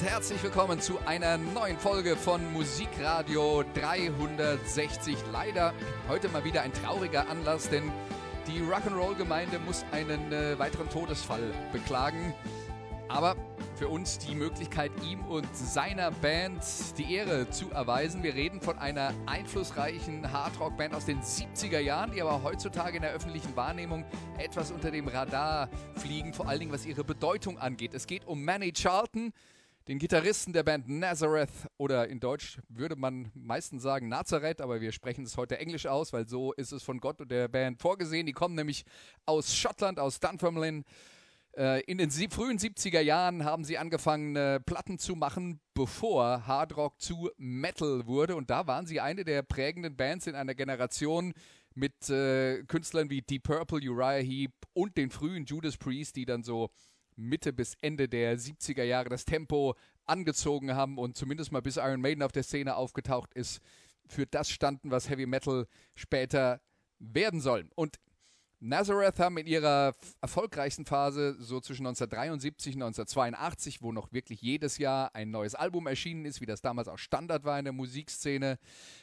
Und herzlich willkommen zu einer neuen Folge von Musikradio 360. Leider heute mal wieder ein trauriger Anlass, denn die Rock'n'Roll-Gemeinde muss einen äh, weiteren Todesfall beklagen. Aber für uns die Möglichkeit, ihm und seiner Band die Ehre zu erweisen. Wir reden von einer einflussreichen Hardrock-Band aus den 70er Jahren, die aber heutzutage in der öffentlichen Wahrnehmung etwas unter dem Radar fliegen, vor allen Dingen was ihre Bedeutung angeht. Es geht um Manny Charlton, den Gitarristen der Band Nazareth oder in Deutsch würde man meistens sagen Nazareth, aber wir sprechen es heute Englisch aus, weil so ist es von Gott und der Band vorgesehen. Die kommen nämlich aus Schottland, aus Dunfermline. Äh, in den frühen 70er Jahren haben sie angefangen, äh, Platten zu machen, bevor Hardrock zu Metal wurde. Und da waren sie eine der prägenden Bands in einer Generation mit äh, Künstlern wie Deep Purple, Uriah Heep und den frühen Judas Priest, die dann so Mitte bis Ende der 70er Jahre das Tempo angezogen haben und zumindest mal bis Iron Maiden auf der Szene aufgetaucht ist, für das standen, was Heavy Metal später werden soll. Und Nazareth haben in ihrer erfolgreichsten Phase so zwischen 1973 und 1982, wo noch wirklich jedes Jahr ein neues Album erschienen ist, wie das damals auch Standard war in der Musikszene,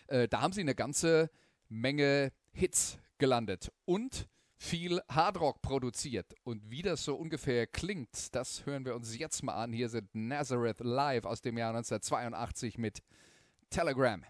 äh, da haben sie eine ganze Menge Hits gelandet und viel Hardrock produziert. Und wie das so ungefähr klingt, das hören wir uns jetzt mal an. Hier sind Nazareth live aus dem Jahr 1982 mit Telegram.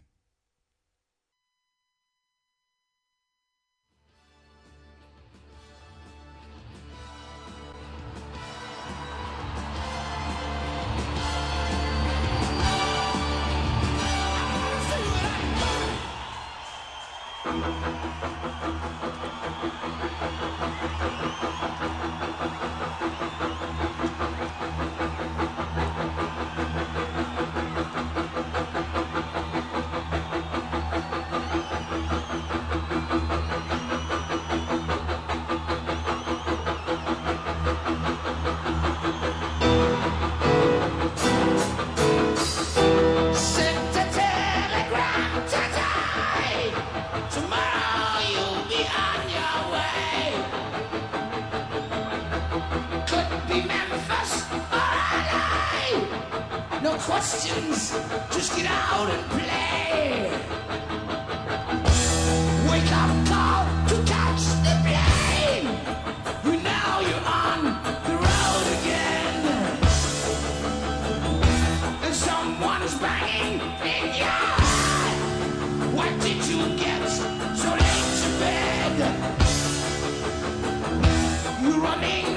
Questions, just get out and play. Wake up call to catch the plane. Now you're on the road again and someone is banging in your head. Why did you get so late to bed? You're running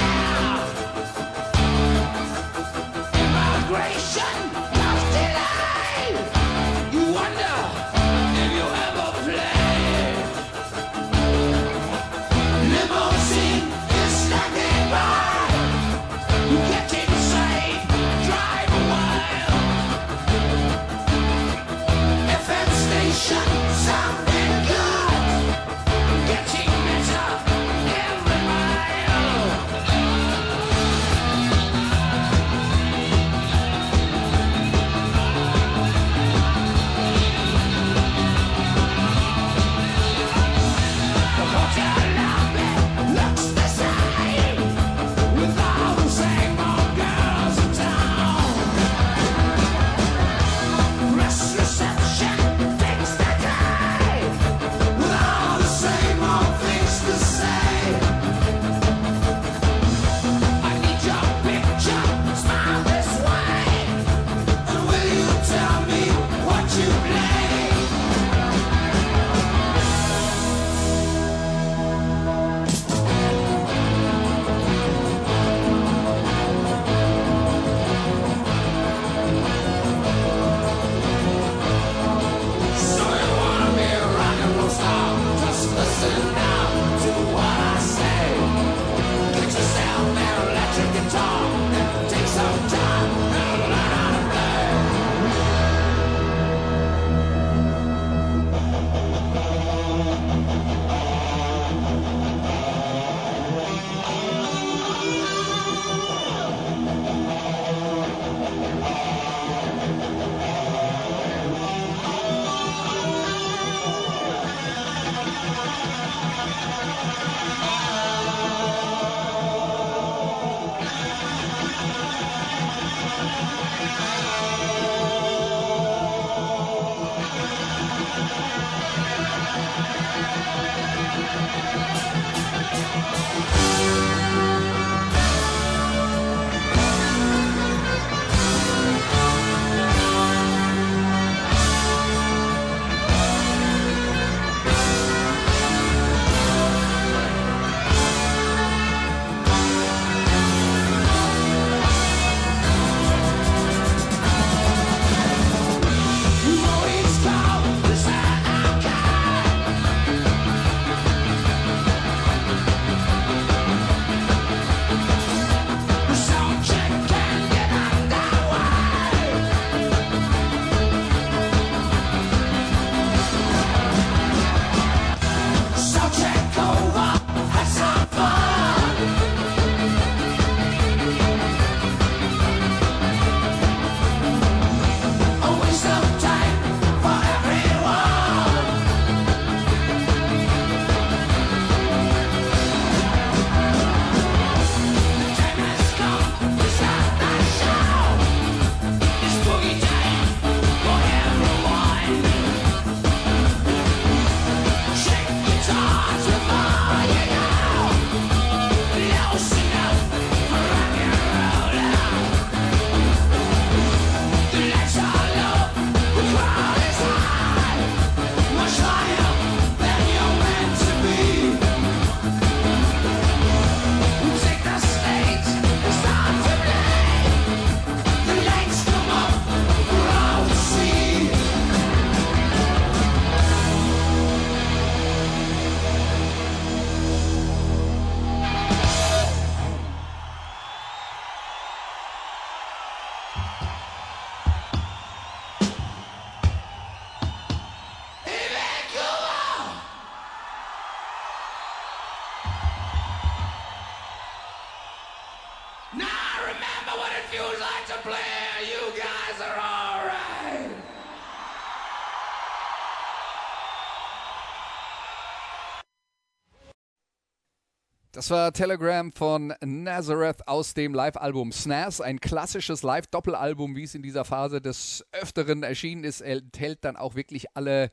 Das war Telegram von Nazareth aus dem Live-Album Snaz, ein klassisches Live-Doppelalbum, wie es in dieser Phase des Öfteren erschienen ist. Er enthält dann auch wirklich alle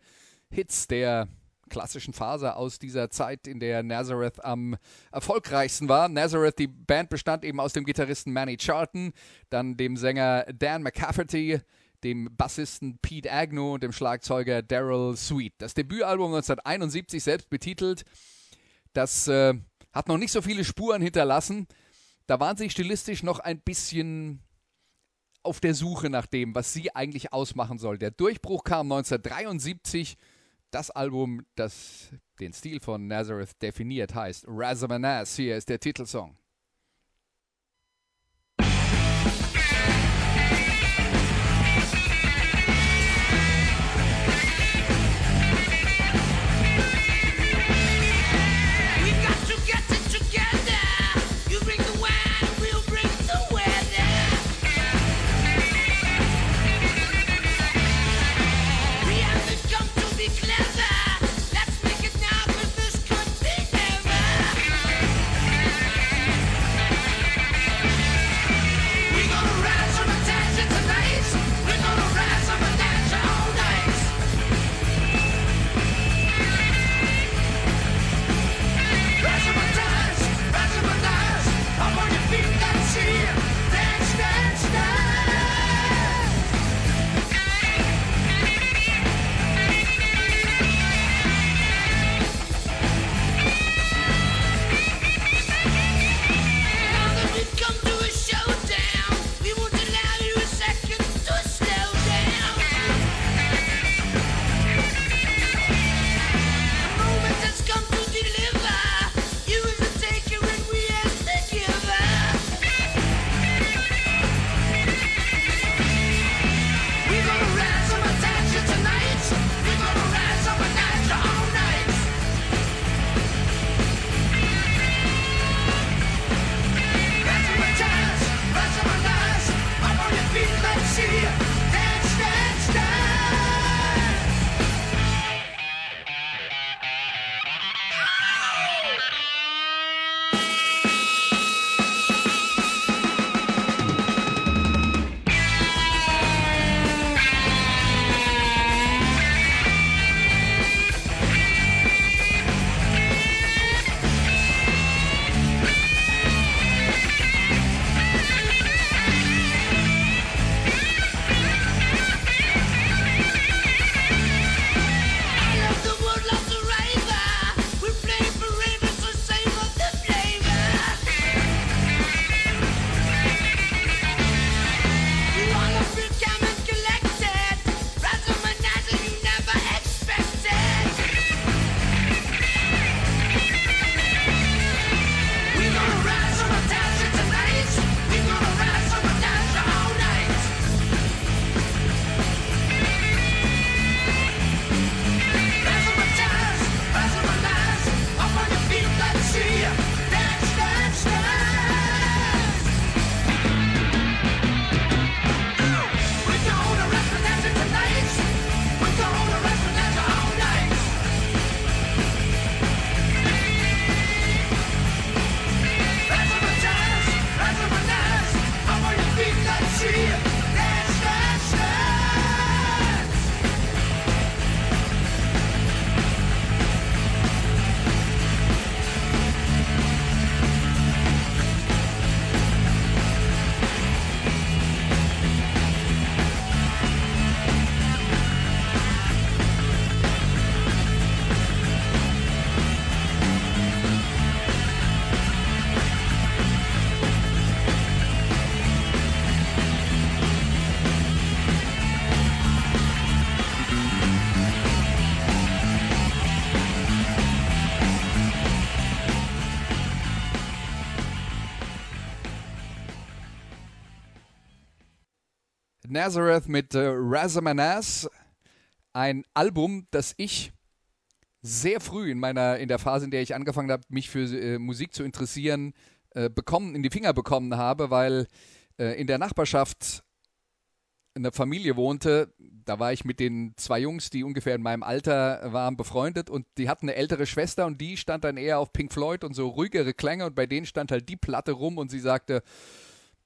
Hits der klassischen Phase aus dieser Zeit, in der Nazareth am erfolgreichsten war. Nazareth, die Band bestand eben aus dem Gitarristen Manny Charlton, dann dem Sänger Dan McCafferty, dem Bassisten Pete Agnew und dem Schlagzeuger Daryl Sweet. Das Debütalbum 1971 selbst betitelt, das äh, hat noch nicht so viele Spuren hinterlassen. Da waren sie stilistisch noch ein bisschen auf der Suche nach dem, was sie eigentlich ausmachen soll. Der Durchbruch kam 1973. Das Album, das den Stil von Nazareth definiert, heißt Razamanaz. Hier ist der Titelsong. Nazareth mit äh, Razamanaz, ein Album, das ich sehr früh in meiner in der Phase, in der ich angefangen habe, mich für äh, Musik zu interessieren, äh, bekommen in die Finger bekommen habe, weil äh, in der Nachbarschaft in einer Familie wohnte, da war ich mit den zwei Jungs, die ungefähr in meinem Alter waren, befreundet und die hatten eine ältere Schwester und die stand dann eher auf Pink Floyd und so ruhigere Klänge und bei denen stand halt die Platte rum und sie sagte,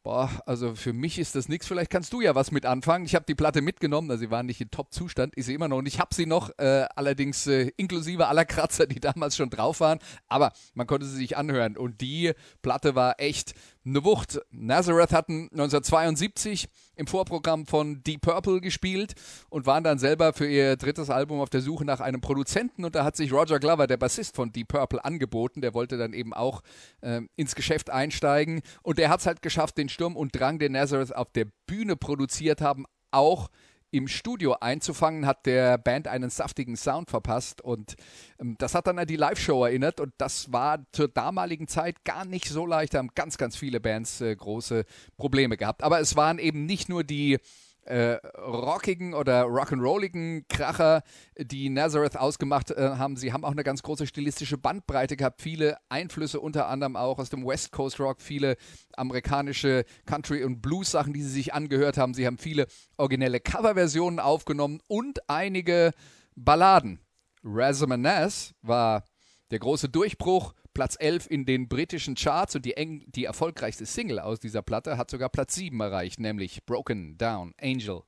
Boah, also für mich ist das nichts. Vielleicht kannst du ja was mit anfangen. Ich habe die Platte mitgenommen, also sie waren nicht in Top-Zustand, ist sie immer noch. Und ich habe sie noch, äh, allerdings äh, inklusive aller Kratzer, die damals schon drauf waren. Aber man konnte sie sich anhören. Und die Platte war echt eine Wucht. Nazareth hatten 1972 im Vorprogramm von Deep Purple gespielt und waren dann selber für ihr drittes Album auf der Suche nach einem Produzenten und da hat sich Roger Glover, der Bassist von Deep Purple, angeboten. Der wollte dann eben auch äh, ins Geschäft einsteigen und der hat es halt geschafft, den Sturm und Drang, den Nazareth auf der Bühne produziert haben, auch im Studio einzufangen, hat der Band einen saftigen Sound verpasst und ähm, das hat dann an die Live-Show erinnert und das war zur damaligen Zeit gar nicht so leicht, da haben ganz, ganz viele Bands äh, große Probleme gehabt. Aber es waren eben nicht nur die äh, rockigen oder rock'n'rolligen Kracher, die Nazareth ausgemacht äh, haben. Sie haben auch eine ganz große stilistische Bandbreite gehabt, viele Einflüsse unter anderem auch aus dem West Coast Rock, viele amerikanische Country- und Blues-Sachen, die sie sich angehört haben. Sie haben viele originelle Coverversionen aufgenommen und einige Balladen. Razamanaz war der große Durchbruch Platz 11 in den britischen Charts und die, eng, die erfolgreichste Single aus dieser Platte hat sogar Platz 7 erreicht, nämlich Broken Down Angel.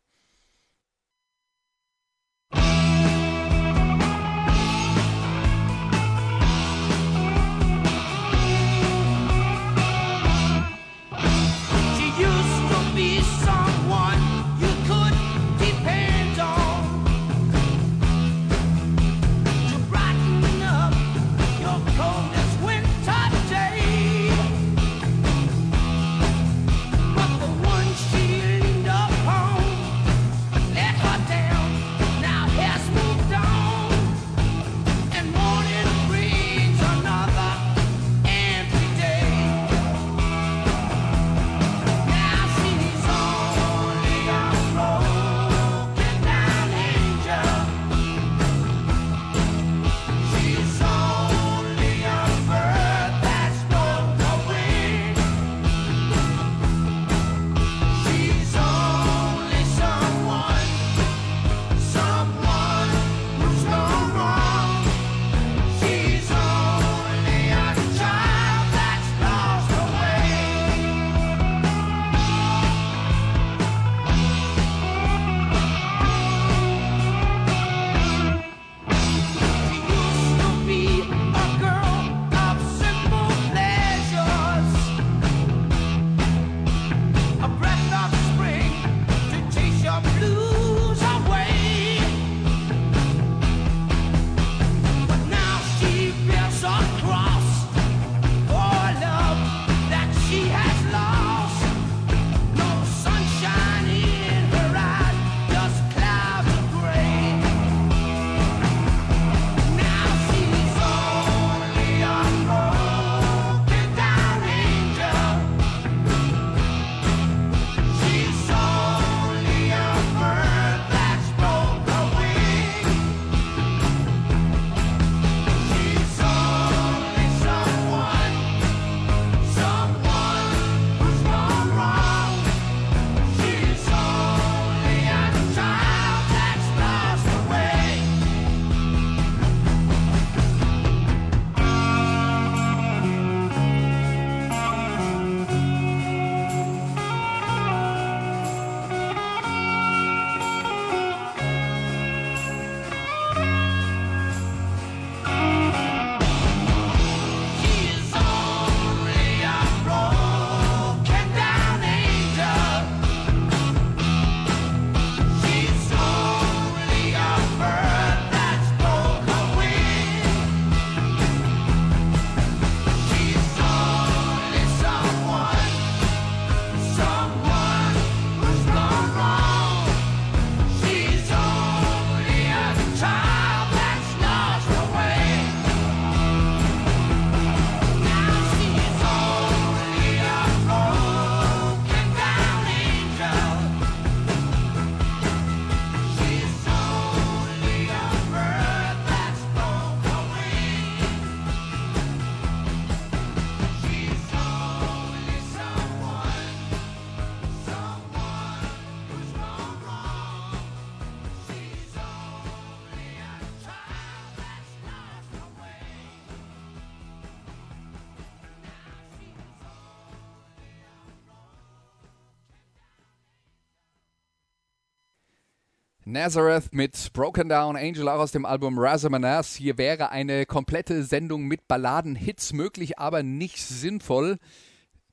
Nazareth mit Broken Down Angel auch aus dem Album Razamanaz. Hier wäre eine komplette Sendung mit Balladen-Hits möglich, aber nicht sinnvoll.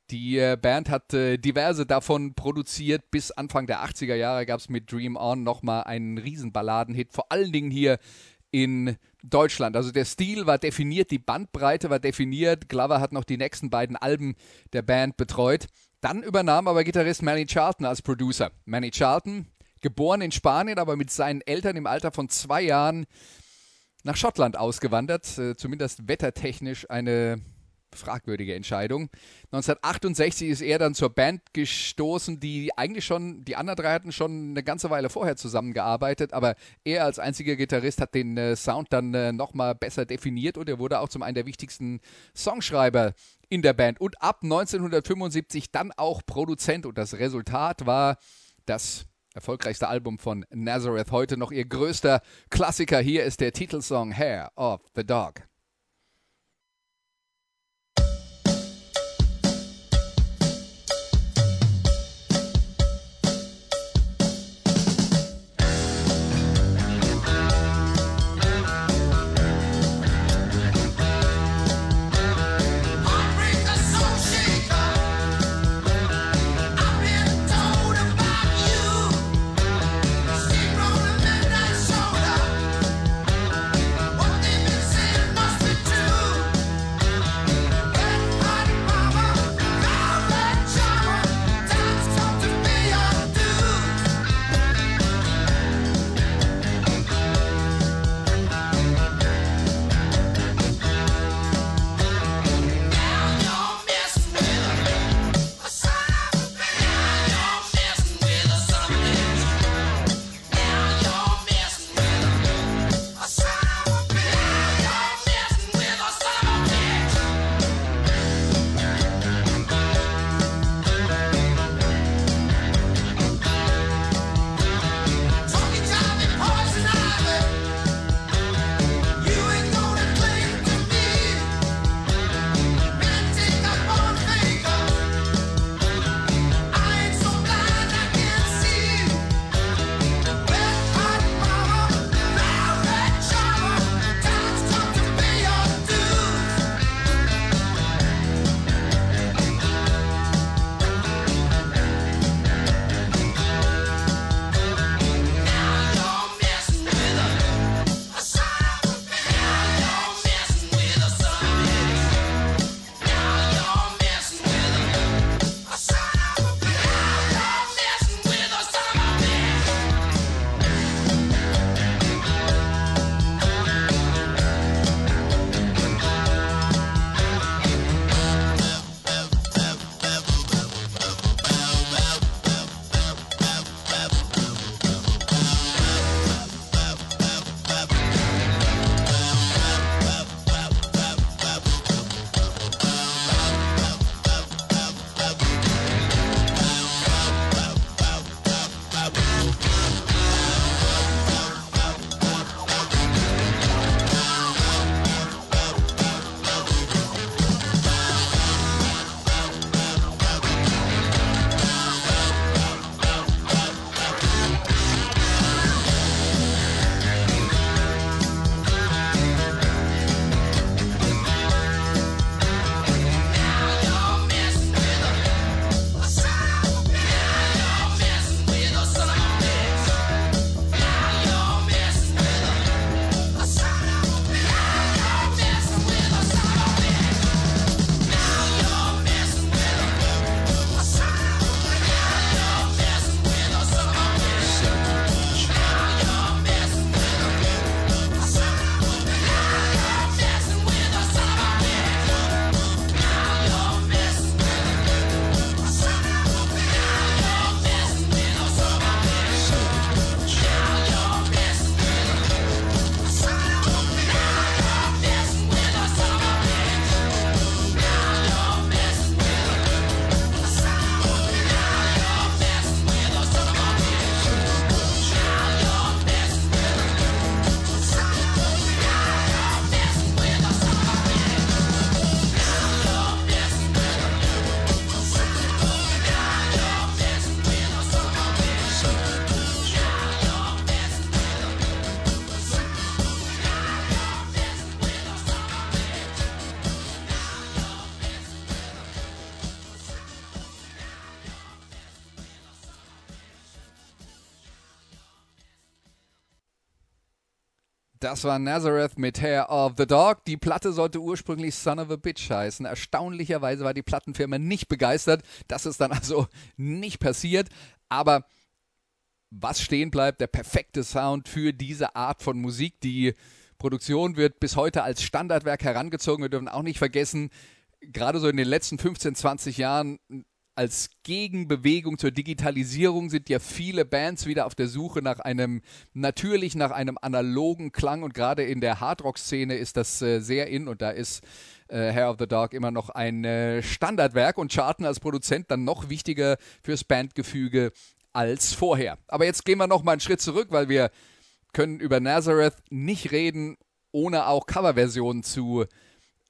Die äh, Band hat äh, diverse davon produziert. Bis Anfang der 80er Jahre gab es mit Dream On nochmal einen riesen Balladen-Hit. Vor allen Dingen hier in Deutschland. Also der Stil war definiert, die Bandbreite war definiert. Glover hat noch die nächsten beiden Alben der Band betreut. Dann übernahm aber Gitarrist Manny Charlton als Producer. Manny Charlton, geboren in Spanien, aber mit seinen Eltern im Alter von zwei Jahren nach Schottland ausgewandert. Äh, zumindest wettertechnisch eine fragwürdige Entscheidung. 1968 ist er dann zur Band gestoßen, die eigentlich schon, die anderen drei hatten schon eine ganze Weile vorher zusammengearbeitet, aber er als einziger Gitarrist hat den äh, Sound dann äh, nochmal besser definiert und er wurde auch zum einen der wichtigsten Songschreiber in der Band und ab 1975 dann auch Produzent und das Resultat war das erfolgreichste Album von Nazareth, heute noch ihr größter Klassiker. Hier ist der Titelsong Hair of the Dog. Das war Nazareth mit Hair of the Dog. Die Platte sollte ursprünglich Son of a Bitch heißen. Erstaunlicherweise war die Plattenfirma nicht begeistert. Das ist dann also nicht passiert. Aber was stehen bleibt, der perfekte Sound für diese Art von Musik. Die Produktion wird bis heute als Standardwerk herangezogen. Wir dürfen auch nicht vergessen, gerade so in den letzten 15, 20 Jahren als Gegenbewegung zur Digitalisierung sind ja viele Bands wieder auf der Suche nach einem natürlich nach einem analogen Klang und gerade in der Hardrock-Szene ist das äh, sehr in und da ist äh, Hair of the Dog immer noch ein äh, Standardwerk und Charten als Produzent dann noch wichtiger fürs Bandgefüge als vorher. Aber jetzt gehen wir noch mal einen Schritt zurück, weil wir können über Nazareth nicht reden, ohne auch Coverversionen zu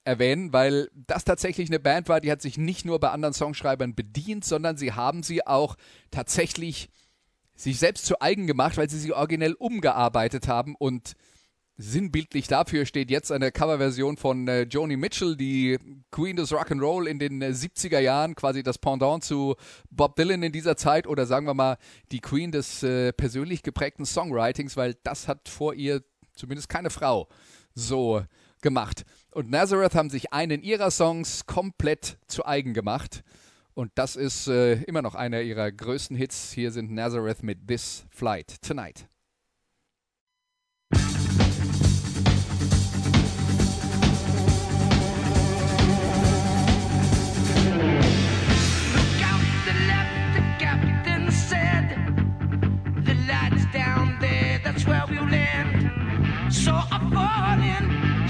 erwähnen, weil das tatsächlich eine Band war, die hat sich nicht nur bei anderen Songschreibern bedient, sondern sie haben sie auch tatsächlich sich selbst zu eigen gemacht, weil sie sie originell umgearbeitet haben und sinnbildlich dafür steht jetzt eine Coverversion von äh, Joni Mitchell, die Queen des Rock'n'Roll in den äh, 70er Jahren, quasi das Pendant zu Bob Dylan in dieser Zeit oder sagen wir mal die Queen des äh, persönlich geprägten Songwritings, weil das hat vor ihr zumindest keine Frau so gemacht. Und Nazareth haben sich einen ihrer Songs komplett zu eigen gemacht. Und das ist äh, immer noch einer ihrer größten Hits. Hier sind Nazareth mit This Flight Tonight. Look out the left, the captain said. The lights down there, that's where we'll land. So I fall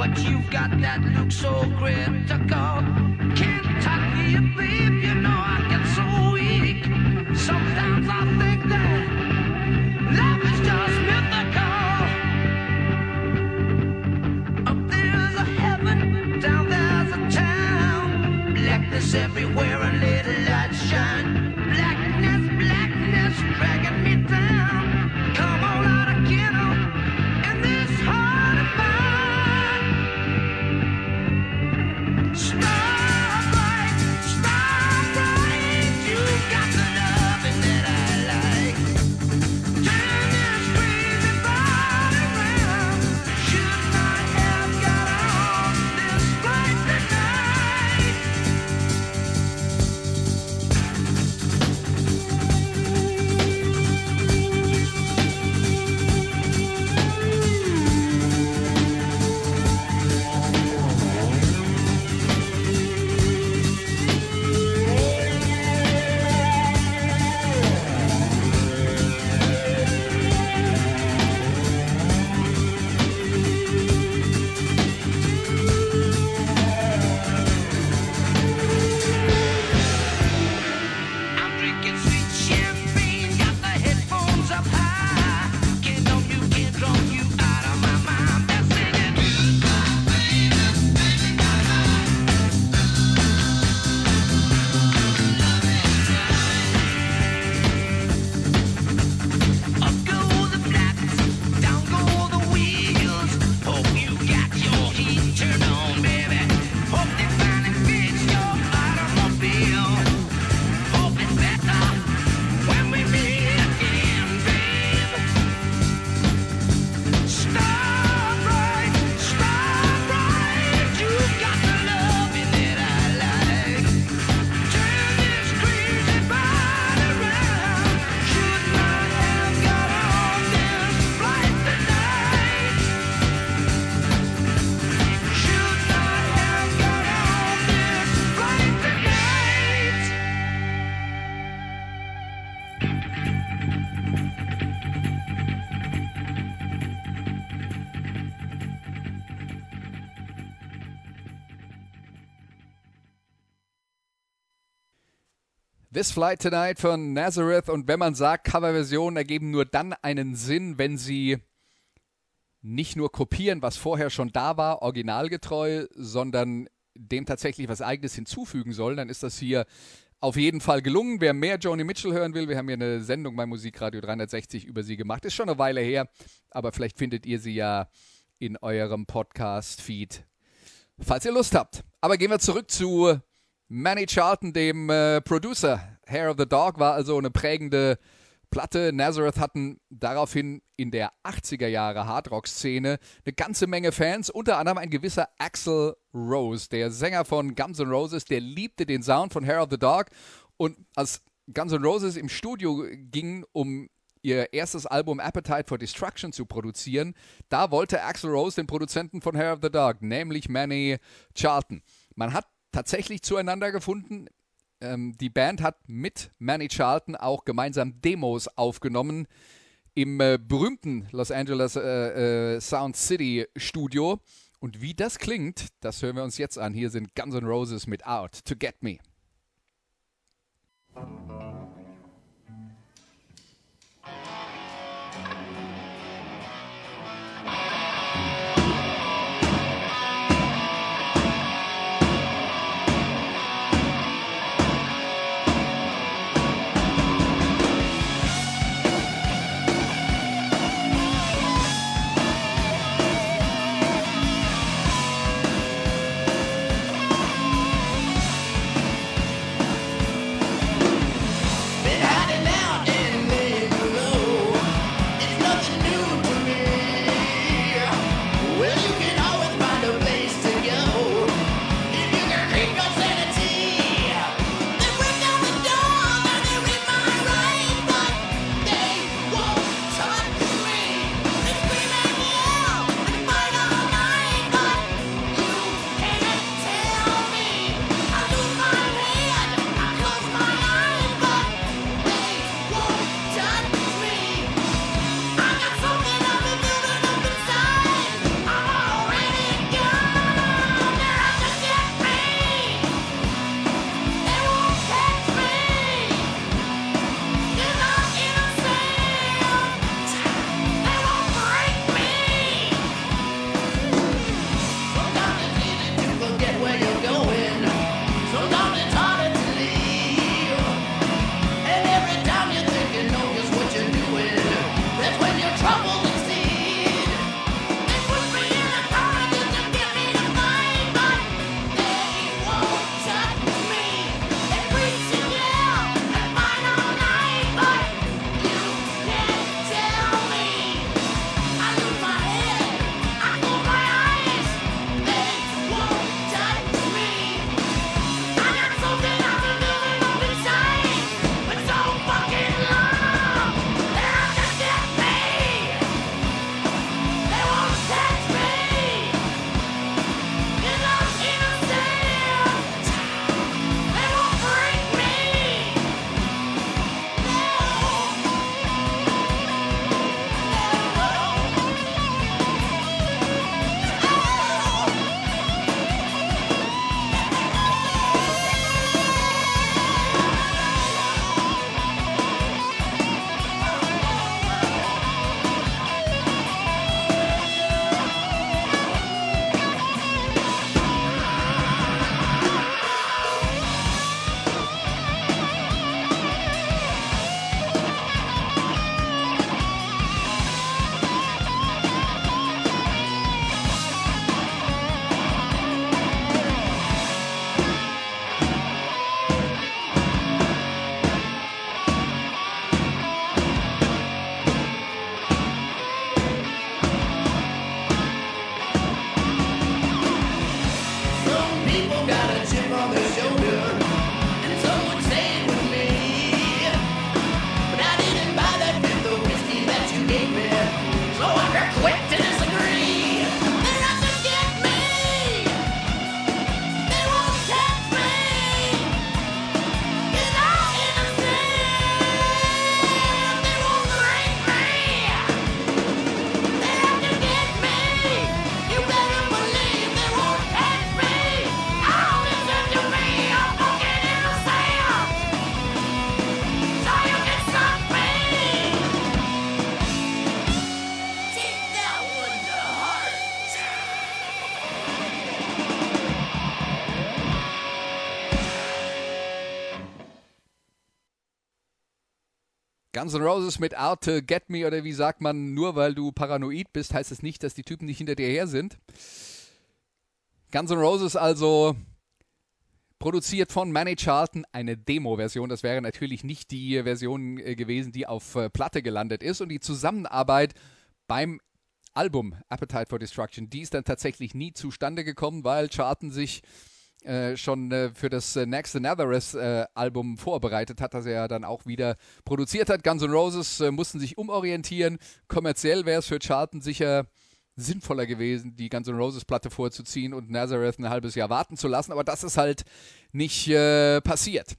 but you've got that look so critical. You, babe, you know I get so weak. Sometimes I think that love is just mythical. Up there's a heaven, down there's a town. Blackness everywhere and little light shine. This Flight Tonight von Nazareth und wenn man sagt, Coverversionen ergeben nur dann einen Sinn, wenn sie nicht nur kopieren, was vorher schon da war, originalgetreu, sondern dem tatsächlich was Eigenes hinzufügen sollen, dann ist das hier auf jeden Fall gelungen. Wer mehr Joni Mitchell hören will, wir haben hier eine Sendung bei Musikradio 360 über sie gemacht. Ist schon eine Weile her, aber vielleicht findet ihr sie ja in eurem Podcast-Feed, falls ihr Lust habt. Aber gehen wir zurück zu Manny Charlton, dem äh, Producer. Hair of the Dog war also eine prägende Platte. Nazareth hatten daraufhin in der 80er Jahre Hardrock-Szene eine ganze Menge Fans, unter anderem ein gewisser Axel Rose, der Sänger von Guns N' Roses, der liebte den Sound von Hair of the Dog und als Guns N' Roses im Studio gingen, um ihr erstes Album Appetite for Destruction zu produzieren, da wollte Axel Rose den Produzenten von Hair of the Dog, nämlich Manny Charlton. Man hat tatsächlich zueinander gefunden. Ähm, die Band hat mit Manny Charlton auch gemeinsam Demos aufgenommen im äh, berühmten Los Angeles äh, äh, Sound City Studio. Und wie das klingt, das hören wir uns jetzt an. Hier sind Guns N' Roses mit Out to Get Me. Guns N' Roses mit to Get Me oder wie sagt man, nur weil du paranoid bist, heißt es nicht, dass die Typen nicht hinter dir her sind. Guns N' Roses also produziert von Manny Charlton, eine Demo-Version. Das wäre natürlich nicht die Version äh, gewesen, die auf äh, Platte gelandet ist. Und die Zusammenarbeit beim Album Appetite for Destruction, die ist dann tatsächlich nie zustande gekommen, weil Charlton sich äh, schon äh, für das äh, nächste Nazareth äh, Album vorbereitet hat, das er dann auch wieder produziert hat. Guns N' Roses äh, mussten sich umorientieren. Kommerziell wäre es für Charlton sicher sinnvoller gewesen, die Guns N' Roses Platte vorzuziehen und Nazareth ein halbes Jahr warten zu lassen, aber das ist halt nicht äh, passiert.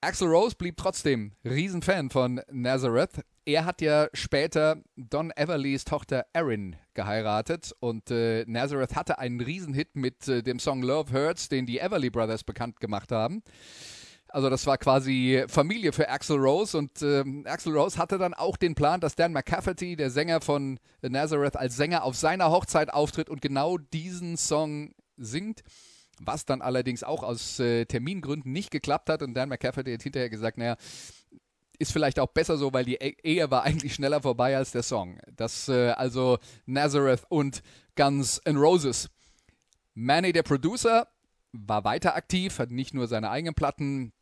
Axel Rose blieb trotzdem Riesenfan von Nazareth. Er hat ja später Don Everlys Tochter Erin geheiratet und äh, Nazareth hatte einen Riesenhit mit äh, dem Song Love Hurts, den die Everly Brothers bekannt gemacht haben. Also das war quasi Familie für Axel Rose und ähm, Axel Rose hatte dann auch den Plan, dass Dan McCafferty, der Sänger von Nazareth, als Sänger auf seiner Hochzeit auftritt und genau diesen Song singt. Was dann allerdings auch aus äh, Termingründen nicht geklappt hat. Und Dan McCafferty hat hinterher gesagt, naja, ist vielleicht auch besser so, weil die E- Ehe war eigentlich schneller vorbei als der Song. Das äh, also Nazareth und Guns N' Roses. Manny, der Producer, war weiter aktiv, hat nicht nur seine eigenen Platten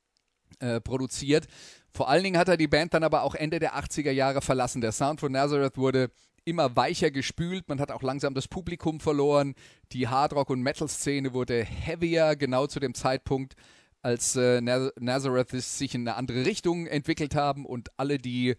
äh, produziert. Vor allen Dingen hat er die Band dann aber auch Ende der 80er Jahre verlassen. Der Sound von Nazareth wurde immer weicher gespült, man hat auch langsam das Publikum verloren. Die Hardrock- und Metal-Szene wurde heavier, genau zu dem Zeitpunkt, als äh, Naz- Nazareth sich in eine andere Richtung entwickelt haben und alle, die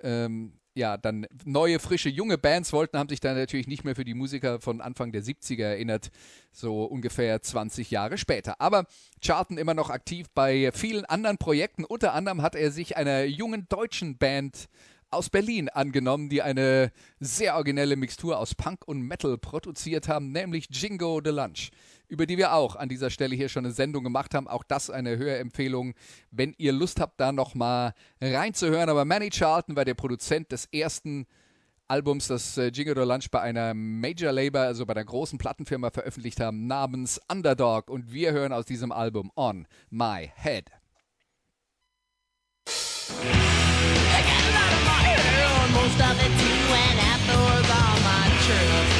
ähm, ja, dann neue, frische, junge Bands wollten, haben sich dann natürlich nicht mehr für die Musiker von Anfang der 70er erinnert, so ungefähr 20 Jahre später. Aber Charlton immer noch aktiv bei vielen anderen Projekten. Unter anderem hat er sich einer jungen deutschen Band aus Berlin angenommen, die eine sehr originelle Mixtur aus Punk und Metal produziert haben, nämlich Jingo the Lunch, über die wir auch an dieser Stelle hier schon eine Sendung gemacht haben. Auch das eine Hörempfehlung, wenn ihr Lust habt, da nochmal reinzuhören. Aber Manny Charlton war der Produzent des ersten Albums, das äh, Jingo the Lunch bei einer Major Label, also bei einer großen Plattenfirma veröffentlicht haben, namens Underdog. Und wir hören aus diesem Album On My Head. Most of it too, and afterwards on my chest.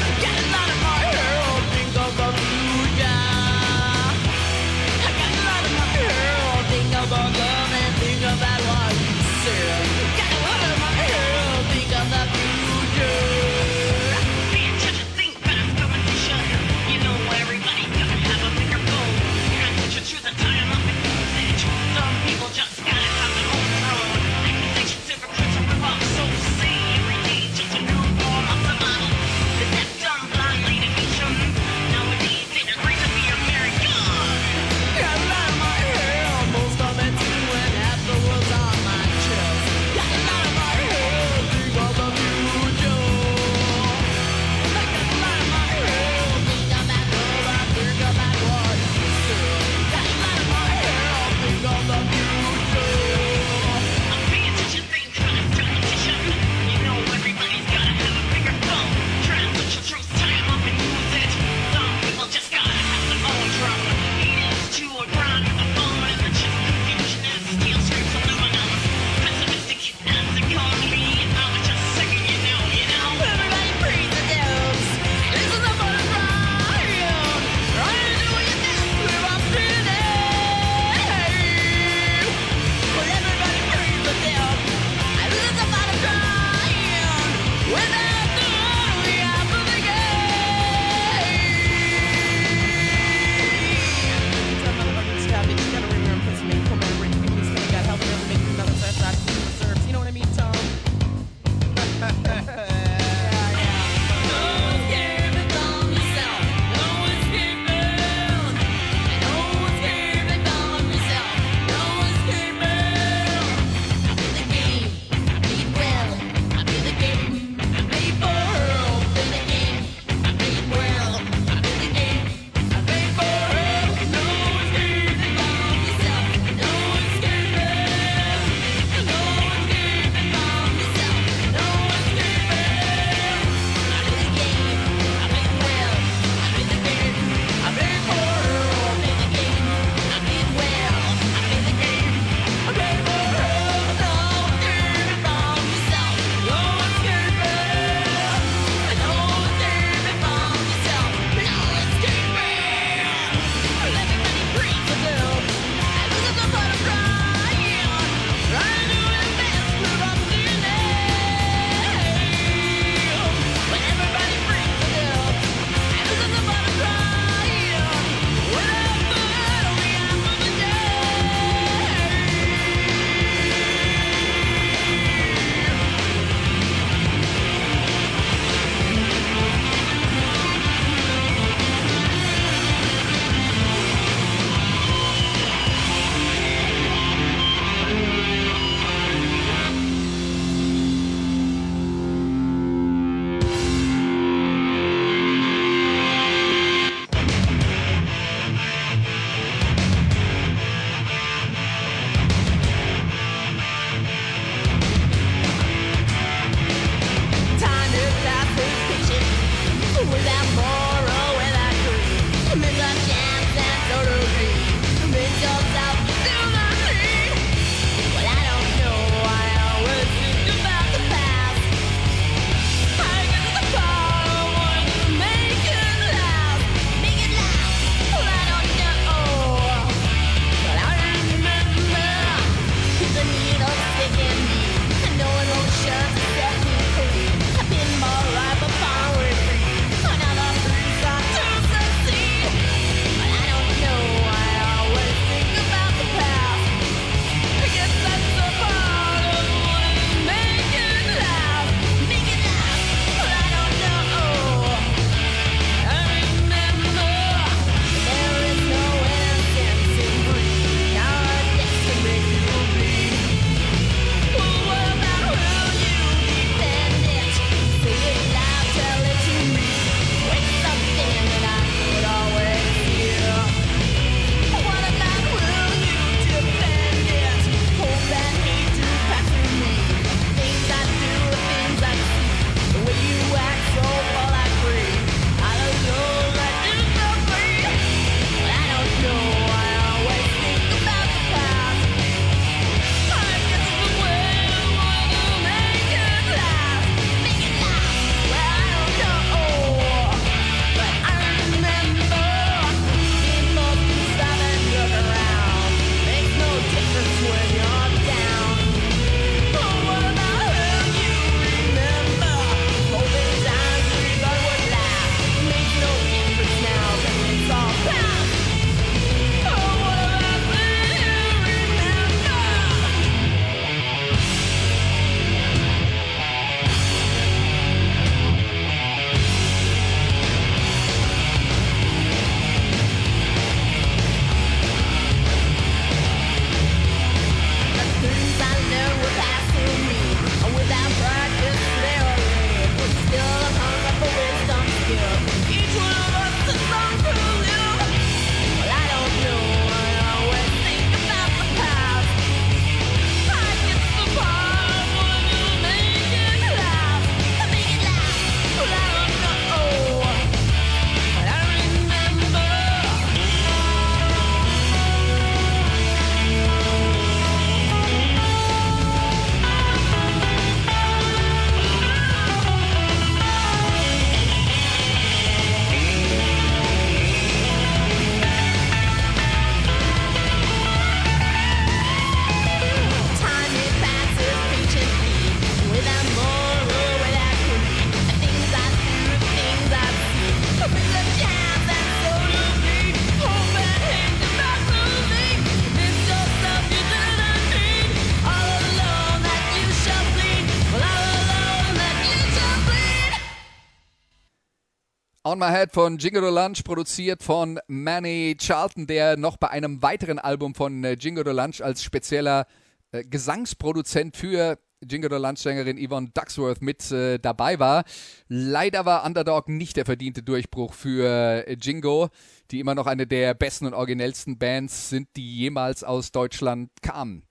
On My Head von Jingo Lunch, produziert von Manny Charlton, der noch bei einem weiteren Album von äh, Jingo Lunch als spezieller äh, Gesangsproduzent für Jingo Lunch-Sängerin Yvonne Ducksworth mit äh, dabei war. Leider war Underdog nicht der verdiente Durchbruch für äh, Jingo, die immer noch eine der besten und originellsten Bands sind, die jemals aus Deutschland kamen.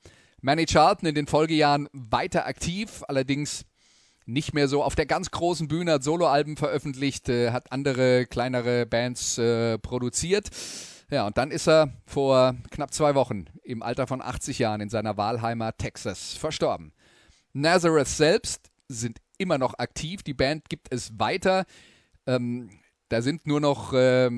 Manny Charlton in den Folgejahren weiter aktiv, allerdings nicht mehr so auf der ganz großen Bühne, hat Soloalben veröffentlicht, äh, hat andere kleinere Bands äh, produziert. Ja, und dann ist er vor knapp zwei Wochen im Alter von 80 Jahren in seiner Wahlheimer Texas verstorben. Nazareth selbst sind immer noch aktiv, die Band gibt es weiter. Ähm, da sind nur noch, äh,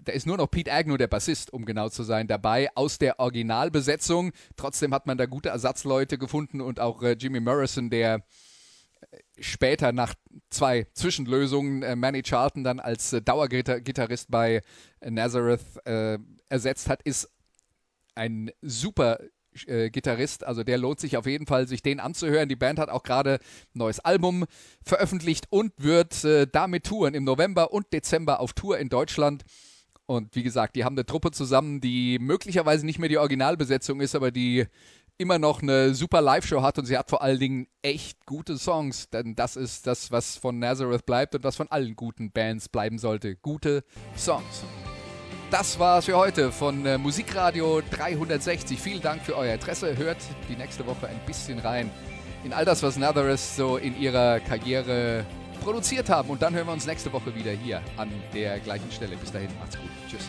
da ist nur noch Pete Agnew, der Bassist, um genau zu sein, dabei aus der Originalbesetzung. Trotzdem hat man da gute Ersatzleute gefunden und auch äh, Jimmy Morrison, der später nach zwei Zwischenlösungen äh, Manny Charlton dann als äh, Dauergitarrist bei Nazareth äh, ersetzt hat, ist ein super äh, Gitarrist. Also der lohnt sich auf jeden Fall, sich den anzuhören. Die Band hat auch gerade ein neues Album veröffentlicht und wird äh, damit touren im November und Dezember auf Tour in Deutschland. Und wie gesagt, die haben eine Truppe zusammen, die möglicherweise nicht mehr die Originalbesetzung ist, aber die immer noch eine super Live-Show hat und sie hat vor allen Dingen echt gute Songs, denn das ist das, was von Nazareth bleibt und was von allen guten Bands bleiben sollte. Gute Songs. Das war's für heute von äh, Musikradio 360. Vielen Dank für euer Interesse. Hört die nächste Woche ein bisschen rein in all das, was Nazareth so in ihrer Karriere produziert haben. Und dann hören wir uns nächste Woche wieder hier an der gleichen Stelle. Bis dahin, macht's gut. Tschüss.